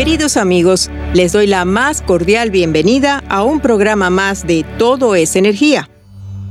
Queridos amigos, les doy la más cordial bienvenida a un programa más de Todo es Energía.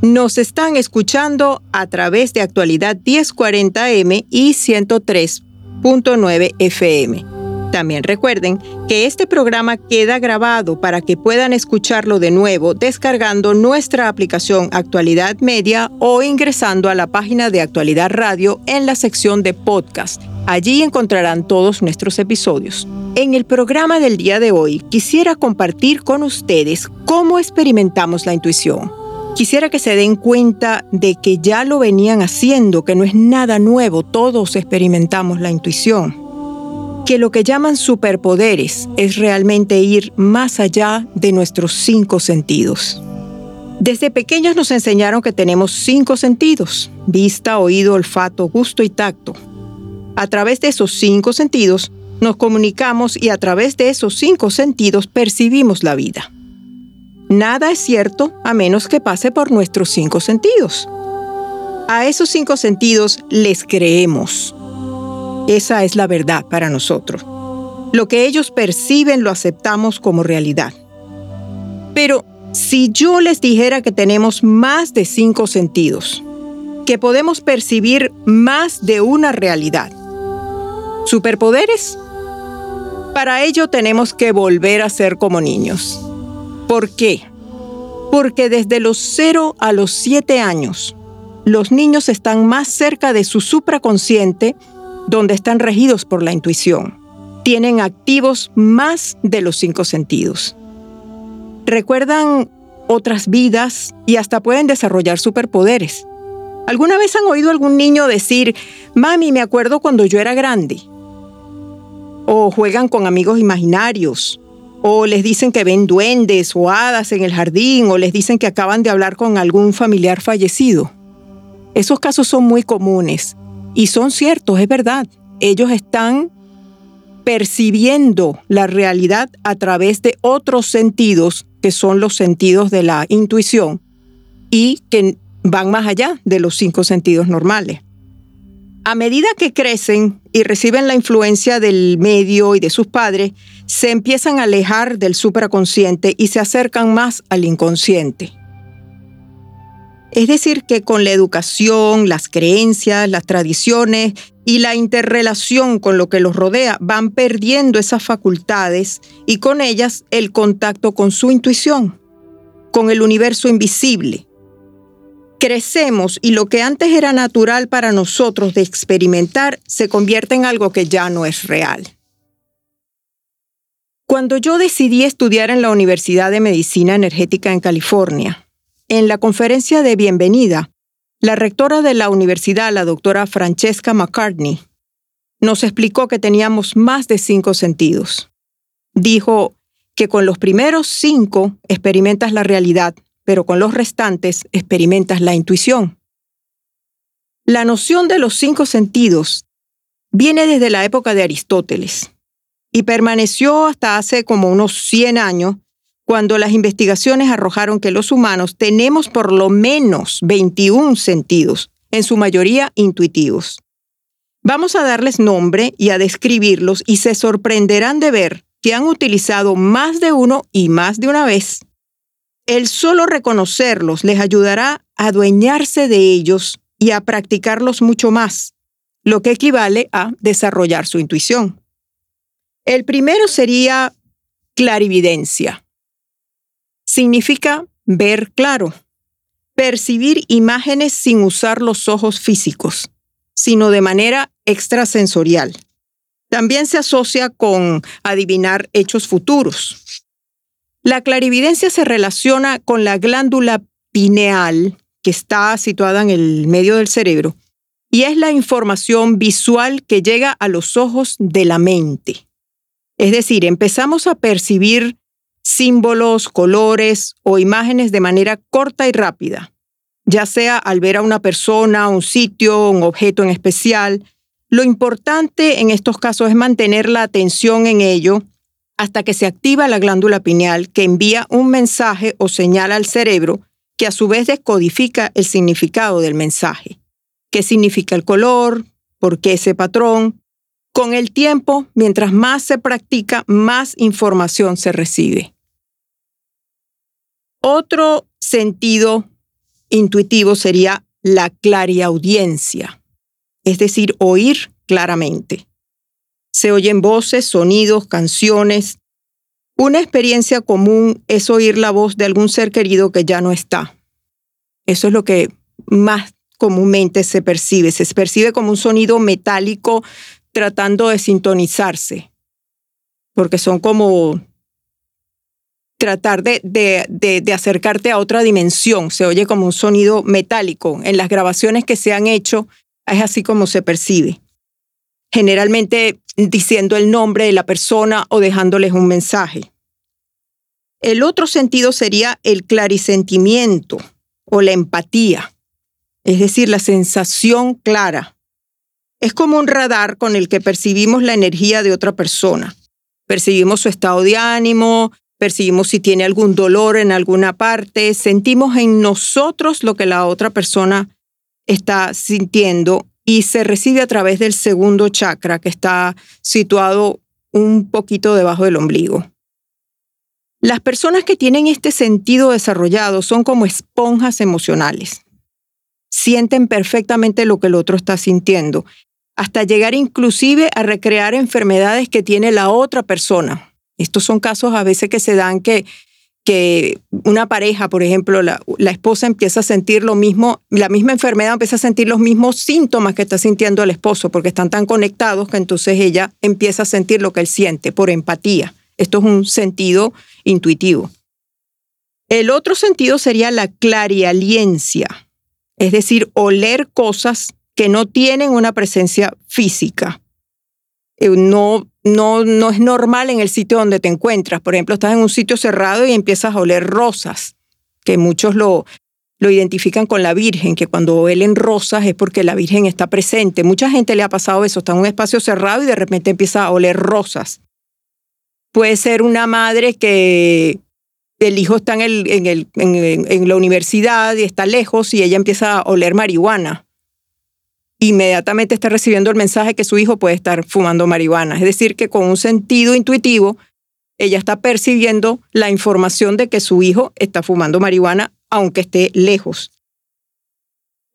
Nos están escuchando a través de actualidad 1040M y 103.9 FM. También recuerden que este programa queda grabado para que puedan escucharlo de nuevo descargando nuestra aplicación Actualidad Media o ingresando a la página de Actualidad Radio en la sección de podcast. Allí encontrarán todos nuestros episodios. En el programa del día de hoy quisiera compartir con ustedes cómo experimentamos la intuición. Quisiera que se den cuenta de que ya lo venían haciendo, que no es nada nuevo, todos experimentamos la intuición. Que lo que llaman superpoderes es realmente ir más allá de nuestros cinco sentidos. Desde pequeños nos enseñaron que tenemos cinco sentidos, vista, oído, olfato, gusto y tacto. A través de esos cinco sentidos nos comunicamos y a través de esos cinco sentidos percibimos la vida. Nada es cierto a menos que pase por nuestros cinco sentidos. A esos cinco sentidos les creemos. Esa es la verdad para nosotros. Lo que ellos perciben lo aceptamos como realidad. Pero si yo les dijera que tenemos más de cinco sentidos, que podemos percibir más de una realidad, ¿superpoderes? Para ello tenemos que volver a ser como niños. ¿Por qué? Porque desde los 0 a los 7 años, los niños están más cerca de su supraconsciente, donde están regidos por la intuición. Tienen activos más de los cinco sentidos. Recuerdan otras vidas y hasta pueden desarrollar superpoderes. ¿Alguna vez han oído algún niño decir, mami, me acuerdo cuando yo era grande? O juegan con amigos imaginarios, o les dicen que ven duendes o hadas en el jardín, o les dicen que acaban de hablar con algún familiar fallecido. Esos casos son muy comunes y son ciertos, es verdad. Ellos están percibiendo la realidad a través de otros sentidos, que son los sentidos de la intuición, y que van más allá de los cinco sentidos normales. A medida que crecen y reciben la influencia del medio y de sus padres, se empiezan a alejar del supraconsciente y se acercan más al inconsciente. Es decir, que con la educación, las creencias, las tradiciones y la interrelación con lo que los rodea van perdiendo esas facultades y con ellas el contacto con su intuición, con el universo invisible, crecemos y lo que antes era natural para nosotros de experimentar se convierte en algo que ya no es real. Cuando yo decidí estudiar en la Universidad de Medicina Energética en California, en la conferencia de bienvenida, la rectora de la universidad, la doctora Francesca McCartney, nos explicó que teníamos más de cinco sentidos. Dijo que con los primeros cinco experimentas la realidad, pero con los restantes experimentas la intuición. La noción de los cinco sentidos viene desde la época de Aristóteles y permaneció hasta hace como unos 100 años, cuando las investigaciones arrojaron que los humanos tenemos por lo menos 21 sentidos, en su mayoría intuitivos. Vamos a darles nombre y a describirlos y se sorprenderán de ver que han utilizado más de uno y más de una vez. El solo reconocerlos les ayudará a adueñarse de ellos y a practicarlos mucho más, lo que equivale a desarrollar su intuición. El primero sería clarividencia. Significa ver claro, percibir imágenes sin usar los ojos físicos, sino de manera extrasensorial. También se asocia con adivinar hechos futuros. La clarividencia se relaciona con la glándula pineal, que está situada en el medio del cerebro, y es la información visual que llega a los ojos de la mente. Es decir, empezamos a percibir símbolos, colores o imágenes de manera corta y rápida, ya sea al ver a una persona, un sitio, un objeto en especial. Lo importante en estos casos es mantener la atención en ello hasta que se activa la glándula pineal que envía un mensaje o señal al cerebro que a su vez descodifica el significado del mensaje. ¿Qué significa el color? ¿Por qué ese patrón? Con el tiempo, mientras más se practica, más información se recibe. Otro sentido intuitivo sería la clariaudiencia, es decir, oír claramente. Se oyen voces, sonidos, canciones. Una experiencia común es oír la voz de algún ser querido que ya no está. Eso es lo que más comúnmente se percibe. Se percibe como un sonido metálico tratando de sintonizarse, porque son como tratar de, de, acercarte a otra dimensión. Se oye como un sonido metálico. En las grabaciones que se han hecho es así como se percibe. Generalmente diciendo el nombre de la persona o dejándoles un mensaje. El otro sentido sería el clarisentimiento o la empatía, es decir, la sensación clara. Es como un radar con el que percibimos la energía de otra persona. Percibimos su estado de ánimo, percibimos si tiene algún dolor en alguna parte, sentimos en nosotros lo que la otra persona está sintiendo y se recibe a través del segundo chakra que está situado un poquito debajo del ombligo. Las personas que tienen este sentido desarrollado son como esponjas emocionales. Sienten perfectamente lo que el otro está sintiendo, hasta llegar inclusive a recrear enfermedades que tiene la otra persona estos son casos a veces que se dan que, que una pareja, por ejemplo, la, esposa empieza a sentir lo mismo, la misma enfermedad empieza a sentir los mismos síntomas que está sintiendo el esposo, porque están tan conectados que entonces ella empieza a sentir lo que él siente por empatía. Esto es un sentido intuitivo. El otro sentido sería la clarialiencia, es decir, oler cosas que no tienen una presencia física. Eh, no, no, no es normal en el sitio donde te encuentras. Por ejemplo, estás en un sitio cerrado y empiezas a oler rosas, que muchos lo, lo identifican con la Virgen, que cuando huelen rosas es porque la Virgen está presente. Mucha gente le ha pasado eso, está en un espacio cerrado y de repente empieza a oler rosas. Puede ser una madre que el hijo está en, el, en, el, en la universidad y está lejos y ella empieza a oler marihuana inmediatamente está recibiendo el mensaje que su hijo puede estar fumando marihuana. Es decir, que con un sentido intuitivo, ella está percibiendo la información de que su hijo está fumando marihuana, aunque esté lejos.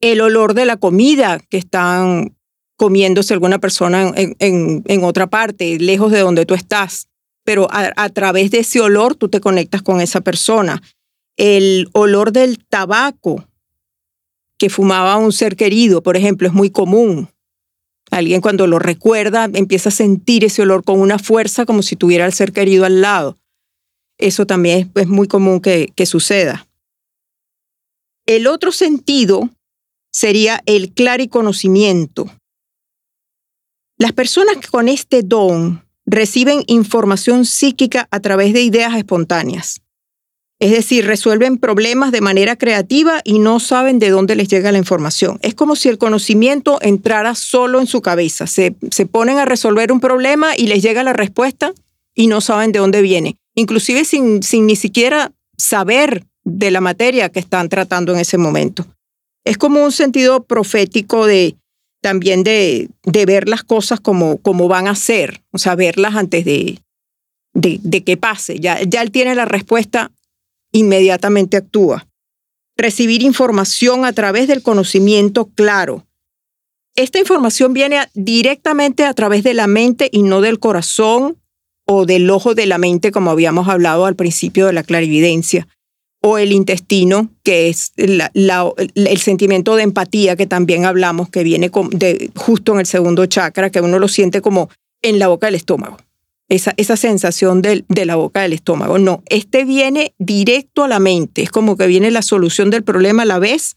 El olor de la comida que están comiéndose alguna persona en, otra parte, lejos de donde tú estás. Pero a través de ese olor tú te conectas con esa persona. El olor del tabaco que fumaba un ser querido, por ejemplo, es muy común. Alguien cuando lo recuerda empieza a sentir ese olor con una fuerza como si tuviera al ser querido al lado. Eso también es, muy común que, suceda. El otro sentido sería el conocimiento. Las personas con este don reciben información psíquica a través de ideas espontáneas. Es decir, resuelven problemas de manera creativa y no saben de dónde les llega la información. Es como si el conocimiento entrara solo en su cabeza. Se, se ponen a resolver un problema y les llega la respuesta y no saben de dónde viene. Inclusive sin, sin ni siquiera saber de la materia que están tratando en ese momento. Es como un sentido profético de también de, de ver las cosas como, como van a ser, o sea, verlas antes de, de, de que pase. Ya, ya él tiene la respuesta inmediatamente actúa. Recibir información a través del conocimiento claro. Esta información viene directamente a través de la mente y no del corazón o del ojo de la mente, como habíamos hablado al principio de la clarividencia, o el intestino, que es el sentimiento de empatía que también hablamos, que viene justo en el segundo chakra, que uno lo siente como en la boca del estómago. Esa, esa sensación de, de la boca del estómago. No, este viene directo a la mente. Es como que viene la solución del problema a la vez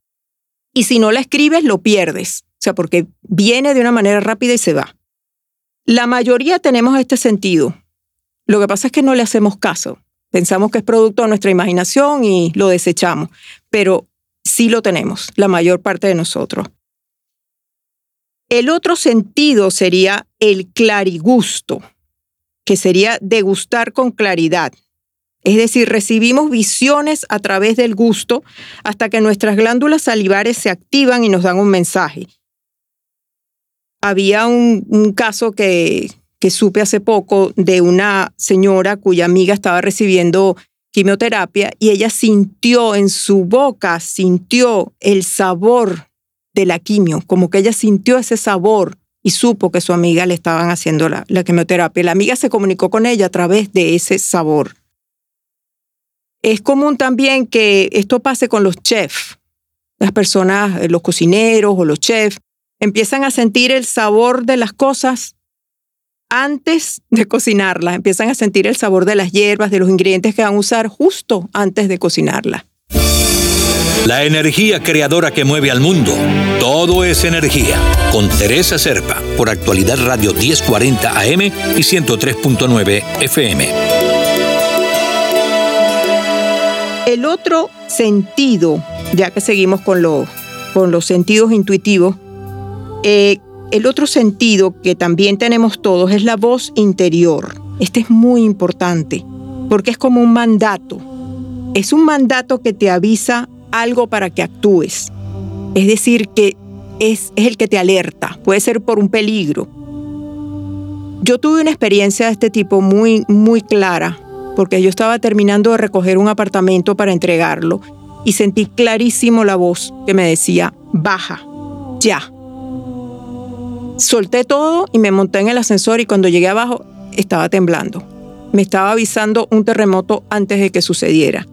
y si no la escribes lo pierdes. O sea, porque viene de una manera rápida y se va. La mayoría tenemos este sentido. Lo que pasa es que no le hacemos caso. Pensamos que es producto de nuestra imaginación y lo desechamos, pero sí lo tenemos, la mayor parte de nosotros. El otro sentido sería el clarigusto, que sería degustar con claridad. Es decir, recibimos visiones a través del gusto hasta que nuestras glándulas salivares se activan y nos dan un mensaje. Había un, caso que, que supe hace poco de una señora cuya amiga estaba recibiendo quimioterapia y ella sintió en su boca, sintió el sabor de la quimio, como que ella sintió ese sabor y supo que su amiga le estaban haciendo la, la quimioterapia. La amiga se comunicó con ella a través de ese sabor. Es común también que esto pase con los chefs, las personas, los cocineros o los chefs, empiezan a sentir el sabor de las cosas antes de cocinarla. Empiezan a sentir el sabor de las hierbas, de los ingredientes que van a usar justo antes de cocinarla. La energía creadora que mueve al mundo. Todo es energía. Con Teresa Serpa, por actualidad Radio 1040 AM y 103.9 FM. El otro sentido, ya que seguimos con, con los sentidos intuitivos, eh, el otro sentido que también tenemos todos es la voz interior. Este es muy importante porque es como un mandato. Es un mandato que te avisa algo para que actúes. Es decir, que es, el que te alerta. Puede ser por un peligro. Yo tuve una experiencia de este tipo muy, muy clara porque yo estaba terminando de recoger un apartamento para entregarlo y sentí clarísimo la voz que me decía, baja, ya Solté todo y me monté en el ascensor y cuando llegué abajo estaba temblando. Me estaba avisando un terremoto antes de que sucediera.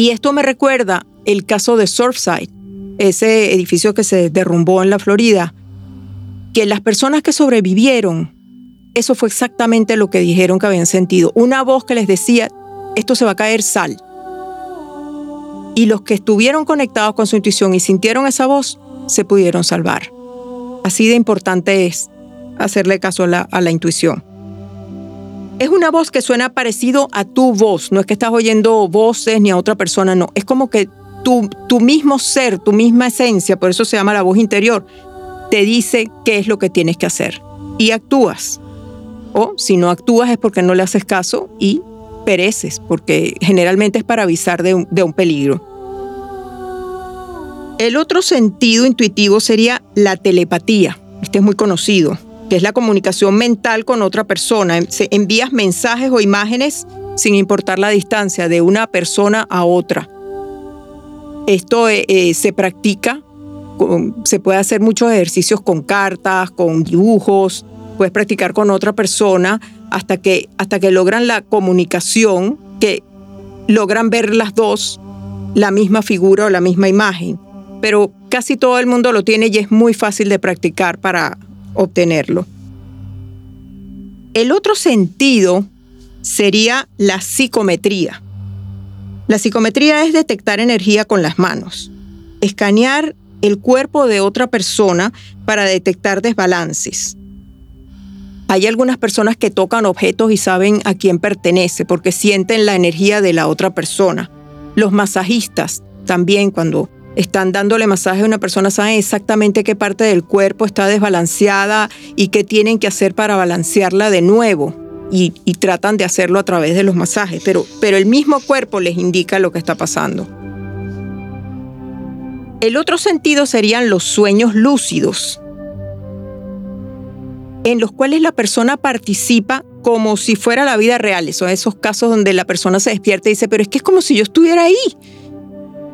Y esto me recuerda el caso de Surfside, ese edificio que se derrumbó en la Florida, que las personas que sobrevivieron, eso fue exactamente lo que dijeron que habían sentido. Una voz que les decía, esto se va a caer, sal. Y los que estuvieron conectados con su intuición y sintieron esa voz, se pudieron salvar. Así de importante es hacerle caso a la, intuición. Es una voz que suena parecido a tu voz, no es que estás oyendo voces ni a otra persona, no, es como que tu, tu mismo ser, tu misma esencia, por eso se llama la voz interior, te dice qué es lo que tienes que hacer y actúas. O si no actúas es porque no le haces caso y pereces, porque generalmente es para avisar de un peligro. El otro sentido intuitivo sería la telepatía. Este es muy conocido, que es la comunicación mental con otra persona. envías mensajes o imágenes sin importar la distancia de una persona a otra. Esto eh, eh, se practica, se puede hacer muchos ejercicios con cartas, con dibujos, puedes practicar con otra persona hasta que, hasta que logran la comunicación, que logran ver las dos la misma figura o la misma imagen pero casi todo el mundo lo tiene y es muy fácil de practicar para obtenerlo. El otro sentido sería la psicometría. La psicometría es detectar energía con las manos, escanear el cuerpo de otra persona para detectar desbalances. Hay algunas personas que tocan objetos y saben a quién pertenece porque sienten la energía de la otra persona. Los masajistas también cuando están dándole masaje a una persona, saben exactamente qué parte del cuerpo está desbalanceada y qué tienen que hacer para balancearla de nuevo. Y, tratan de hacerlo a través de los masajes, pero, pero el mismo cuerpo les indica lo que está pasando. El otro sentido serían los sueños lúcidos, en los cuales la persona participa como si fuera la vida real. Son esos casos donde la persona se despierta y dice, pero es que es como si yo estuviera ahí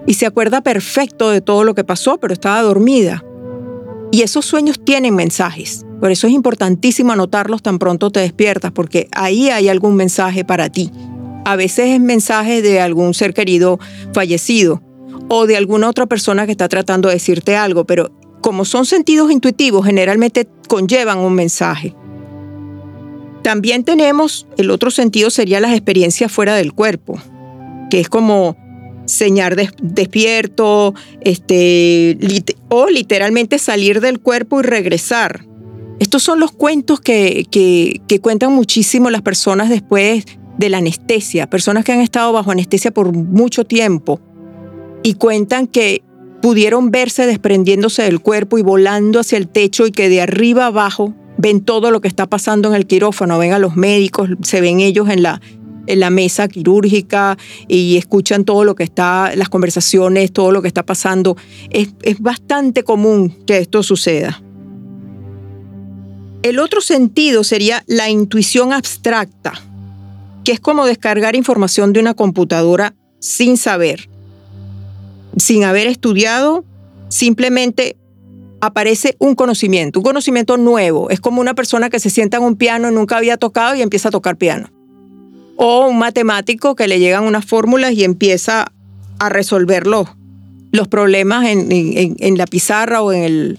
y se acuerda perfecto de todo lo que pasó, pero estaba dormida. Y esos sueños tienen mensajes. Por eso es importantísimo anotarlos tan pronto te despiertas, porque ahí hay algún mensaje para ti. A veces es mensaje de algún ser querido fallecido o de alguna otra persona que está tratando de decirte algo, pero como son sentidos intuitivos, generalmente conllevan un mensaje. También tenemos, el otro sentido sería las experiencias fuera del cuerpo, que es como señar despierto, este, o literalmente salir del cuerpo y regresar. Estos son los cuentos que, que, cuentan muchísimo las personas después de la anestesia, personas que han estado bajo anestesia por mucho tiempo y cuentan que pudieron verse desprendiéndose del cuerpo y volando hacia el techo y que de arriba abajo ven todo lo que está pasando en el quirófano, ven a los médicos, se ven ellos en la, la mesa quirúrgica y escuchan todo lo que está, las conversaciones, todo lo que está pasando. Es, es bastante común que esto suceda. El otro sentido sería la intuición abstracta, que es como descargar información de una computadora sin saber, sin haber estudiado, simplemente aparece un conocimiento, un conocimiento nuevo. Es como una persona que se sienta en un piano nunca había tocado y empieza a tocar piano. O un matemático que le llegan unas fórmulas y empieza a resolverlo. Los problemas en, la pizarra o en, el,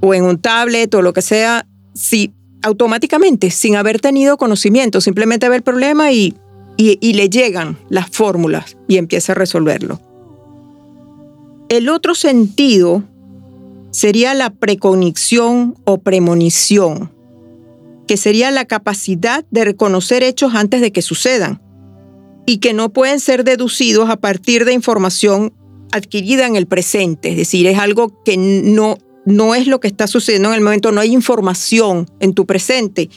o en un tablet o lo que sea, si, automáticamente, sin haber tenido conocimiento, simplemente ve el problema y, y le llegan las fórmulas y empieza a resolverlo. El otro sentido sería la precognición o premonición, que sería la capacidad de reconocer hechos antes de que sucedan y que no pueden ser deducidos a partir de información adquirida en el presente, es decir, es algo que no, no es lo que está sucediendo en el momento, no hay información en tu presente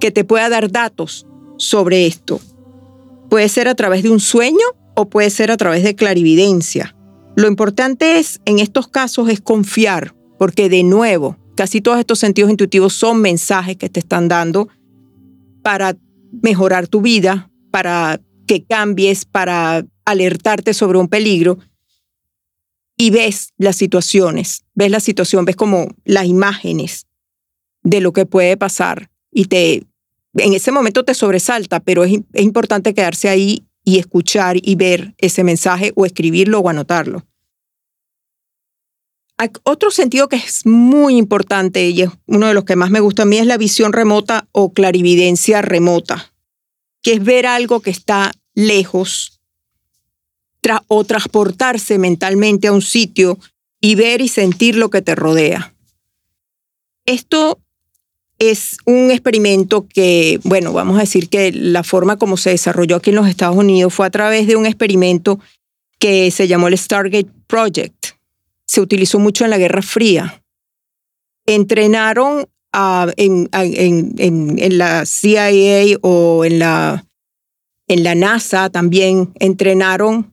que te pueda dar datos sobre esto. Puede ser a través de un sueño o puede ser a través de clarividencia. Lo importante es, en estos casos, es confiar, porque de nuevo, casi todos estos sentidos intuitivos son mensajes que te están dando para mejorar tu vida, para que cambies, para alertarte sobre un peligro. Y ves las situaciones, ves la situación, ves como las imágenes de lo que puede pasar y te, en ese momento te sobresalta, pero es, es importante quedarse ahí y escuchar y ver ese mensaje o escribirlo o anotarlo. Otro sentido que es muy importante y es uno de los que más me gusta a mí es la visión remota o clarividencia remota, que es ver algo que está lejos o transportarse mentalmente a un sitio y ver y sentir lo que te rodea. Esto es un experimento que, bueno, vamos a decir que la forma como se desarrolló aquí en los Estados Unidos fue a través de un experimento que se llamó el Stargate Project. Se utilizó mucho en la Guerra Fría. Entrenaron en, la CIA o en la, en la NASA también, entrenaron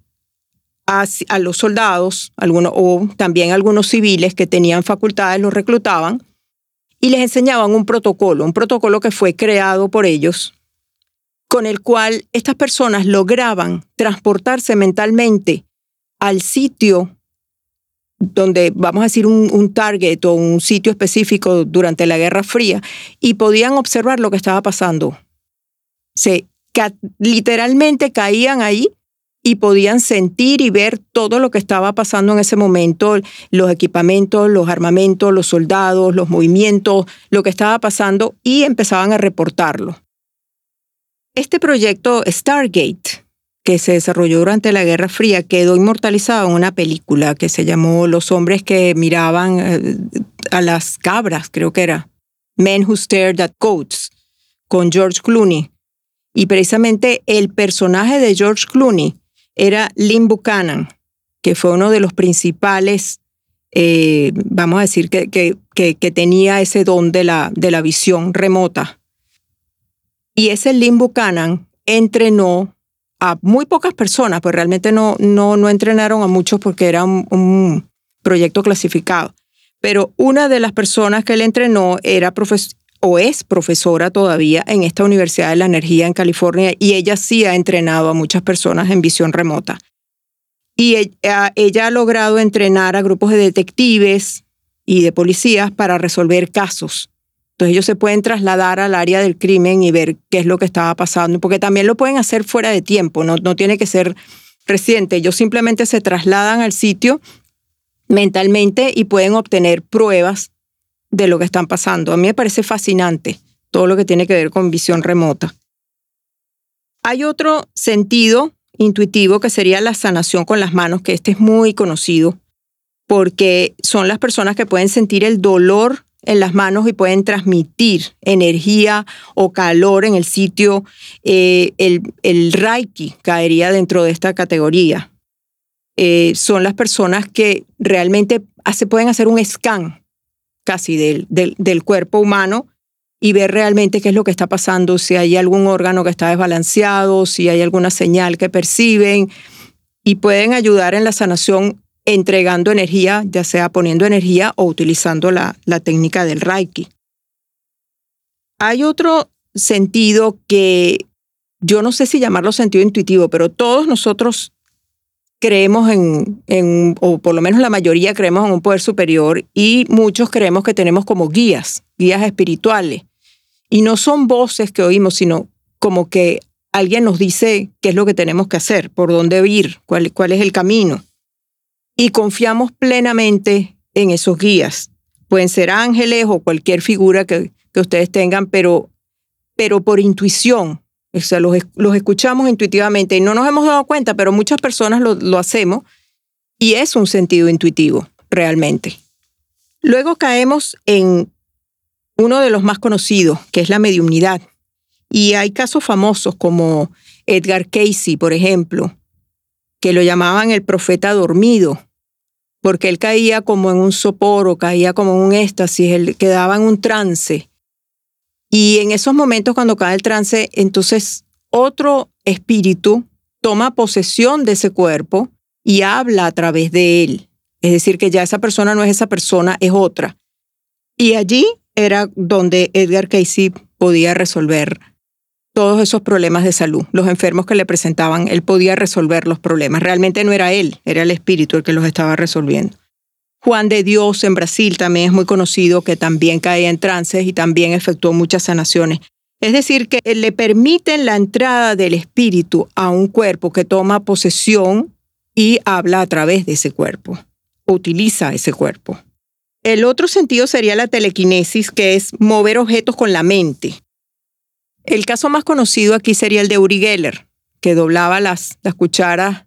a, a los soldados algunos, o también algunos civiles que tenían facultades, los reclutaban y les enseñaban un protocolo, un protocolo que fue creado por ellos, con el cual estas personas lograban transportarse mentalmente al sitio donde vamos a decir un, target o un sitio específico durante la Guerra Fría y podían observar lo que estaba pasando. Se literalmente caían ahí y podían sentir y ver todo lo que estaba pasando en ese momento, los equipamientos, los armamentos, los soldados, los movimientos, lo que estaba pasando y empezaban a reportarlo. Este proyecto Stargate, que se desarrolló durante la Guerra Fría, quedó inmortalizado en una película que se llamó Los hombres que miraban eh, a las cabras, creo que era, Men Who Stared at Goats, con George Clooney. Y precisamente el personaje de George Clooney era Lynn Buchanan, que fue uno de los principales, eh, vamos a decir, que, que, que, tenía ese don de la, de la visión remota. Y ese Lynn Buchanan entrenó a muy pocas personas, pues realmente no, no, no entrenaron a muchos porque era un, proyecto clasificado. Pero una de las personas que él entrenó era profesor o es profesora todavía en esta Universidad de la Energía en California y ella sí ha entrenado a muchas personas en visión remota. Y ella, ella ha logrado entrenar a grupos de detectives y de policías para resolver casos Entonces ellos se pueden trasladar al área del crimen y ver qué es lo que estaba pasando, porque también lo pueden hacer fuera de tiempo, no, no tiene que ser reciente. Ellos simplemente se trasladan al sitio mentalmente y pueden obtener pruebas de lo que están pasando. A mí me parece fascinante todo lo que tiene que ver con visión remota. Hay otro sentido intuitivo que sería la sanación con las manos, que este es muy conocido porque son las personas que pueden sentir el dolor en las manos y pueden transmitir energía o calor en el sitio. Eh, el, el, Reiki caería dentro de esta categoría. Eh, son las personas que realmente hace, pueden hacer un scan casi del, del, del cuerpo humano y ver realmente qué es lo que está pasando, si hay algún órgano que está desbalanceado, si hay alguna señal que perciben y pueden ayudar en la sanación entregando energía, ya sea poniendo energía o utilizando la, técnica del Reiki. Hay otro sentido que yo no sé si llamarlo sentido intuitivo, pero todos nosotros creemos en, o por lo menos la mayoría creemos en un poder superior y muchos creemos que tenemos como guías, guías espirituales. Y no son voces que oímos, sino como que alguien nos dice qué es lo que tenemos que hacer, por dónde ir, cuál es el camino y confiamos plenamente en esos guías. Pueden ser ángeles o cualquier figura que, que ustedes tengan, pero, pero por intuición. O sea, los, los, escuchamos intuitivamente y no nos hemos dado cuenta, pero muchas personas lo, lo hacemos y es un sentido intuitivo, realmente. Luego caemos en uno de los más conocidos, que es la mediumnidad. Y hay casos famosos como Edgar Casey, por ejemplo, que lo llamaban el profeta dormido, porque él caía como en un sopor o caía como en un éxtasis, él quedaba en un trance. Y en esos momentos cuando cae el trance, entonces otro espíritu toma posesión de ese cuerpo y habla a través de él. Es decir, que ya esa persona no es esa persona, es otra. Y allí era donde Edgar Casey podía resolver todos esos problemas de salud, los enfermos que le presentaban, él podía resolver los problemas. Realmente no era él, era el espíritu el que los estaba resolviendo. Juan de Dios en Brasil también es muy conocido, que también caía en trances y también efectuó muchas sanaciones. Es decir, que le permiten la entrada del espíritu a un cuerpo que toma posesión y habla a través de ese cuerpo, utiliza ese cuerpo. El otro sentido sería la telequinesis, que es mover objetos con la mente. El caso más conocido aquí sería el de Uri Geller, que doblaba las, las cucharas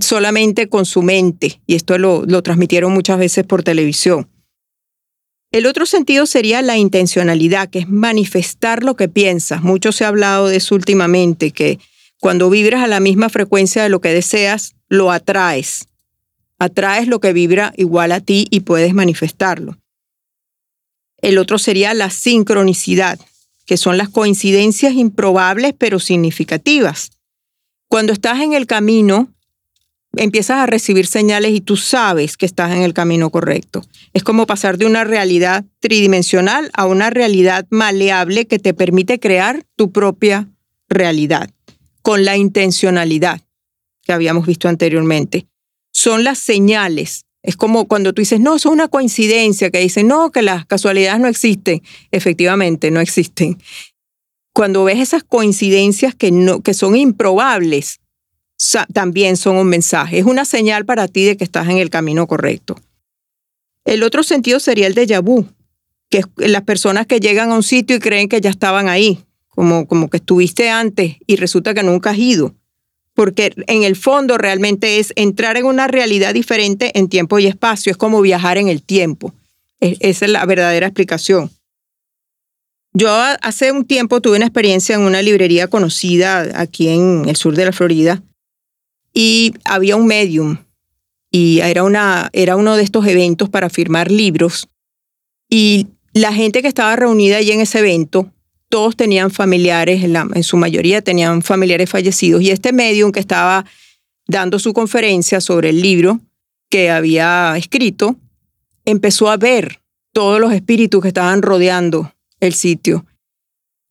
solamente con su mente, y esto lo, lo transmitieron muchas veces por televisión. El otro sentido sería la intencionalidad, que es manifestar lo que piensas. Mucho se ha hablado de eso últimamente, que cuando vibras a la misma frecuencia de lo que deseas, lo atraes. Atraes lo que vibra igual a ti y puedes manifestarlo. El otro sería la sincronicidad, que son las coincidencias improbables pero significativas. Cuando estás en el camino, empiezas a recibir señales y tú sabes que estás en el camino correcto. Es como pasar de una realidad tridimensional a una realidad maleable que te permite crear tu propia realidad con la intencionalidad que habíamos visto anteriormente. Son las señales es como cuando tú dices, no, eso es una coincidencia, que dicen, no, que las casualidades no existen. Efectivamente, no existen. Cuando ves esas coincidencias que, no, que son improbables, también son un mensaje. Es una señal para ti de que estás en el camino correcto. El otro sentido sería el de vu, que es las personas que llegan a un sitio y creen que ya estaban ahí, como, como que estuviste antes y resulta que nunca has ido porque en el fondo realmente es entrar en una realidad diferente en tiempo y espacio, es como viajar en el tiempo. esa es la verdadera explicación. Yo hace un tiempo tuve una experiencia en una librería conocida aquí en el sur de la Florida y había un medium y era, una, era uno de estos eventos para firmar libros y la gente que estaba reunida allí en ese evento todos tenían familiares, en, su mayoría tenían familiares fallecidos. Y este medium que estaba dando su conferencia sobre el libro que había escrito, empezó a ver todos los espíritus que estaban rodeando el sitio.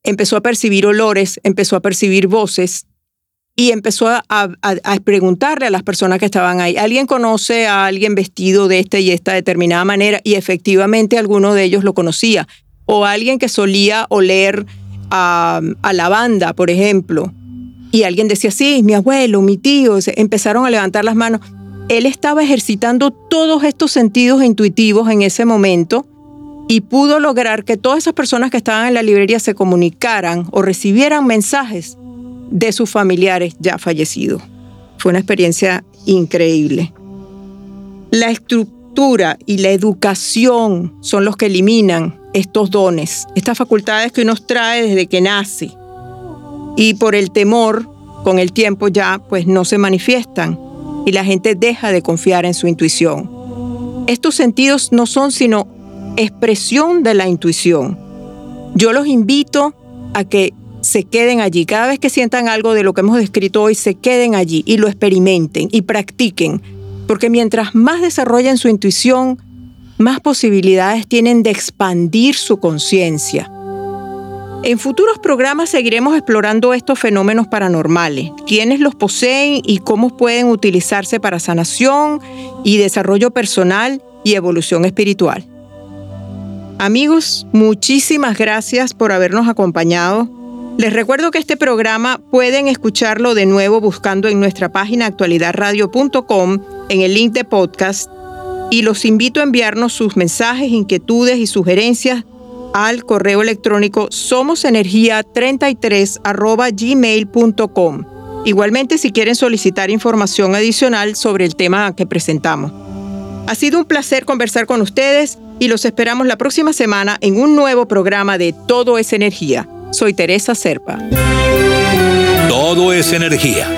Empezó a percibir olores, empezó a percibir voces y empezó a, a, preguntarle a las personas que estaban ahí, ¿alguien conoce a alguien vestido de esta y esta determinada manera? Y efectivamente alguno de ellos lo conocía o alguien que solía oler a, a lavanda, por ejemplo, y alguien decía, sí, mi abuelo, mi tío, empezaron a levantar las manos. Él estaba ejercitando todos estos sentidos intuitivos en ese momento y pudo lograr que todas esas personas que estaban en la librería se comunicaran o recibieran mensajes de sus familiares ya fallecidos. Fue una experiencia increíble. La estructura y la educación son los que eliminan estos dones, estas facultades que uno trae desde que nace y por el temor con el tiempo ya pues no se manifiestan y la gente deja de confiar en su intuición. Estos sentidos no son sino expresión de la intuición. Yo los invito a que se queden allí. Cada vez que sientan algo de lo que hemos descrito hoy, se queden allí y lo experimenten y practiquen. Porque mientras más desarrollen su intuición, más posibilidades tienen de expandir su conciencia. En futuros programas seguiremos explorando estos fenómenos paranormales, quiénes los poseen y cómo pueden utilizarse para sanación y desarrollo personal y evolución espiritual. Amigos, muchísimas gracias por habernos acompañado. Les recuerdo que este programa pueden escucharlo de nuevo buscando en nuestra página actualidadradio.com en el link de podcast y los invito a enviarnos sus mensajes, inquietudes y sugerencias al correo electrónico somosenergia33 gmail.com. Igualmente si quieren solicitar información adicional sobre el tema que presentamos. Ha sido un placer conversar con ustedes y los esperamos la próxima semana en un nuevo programa de Todo es Energía. Soy Teresa Serpa. Todo es Energía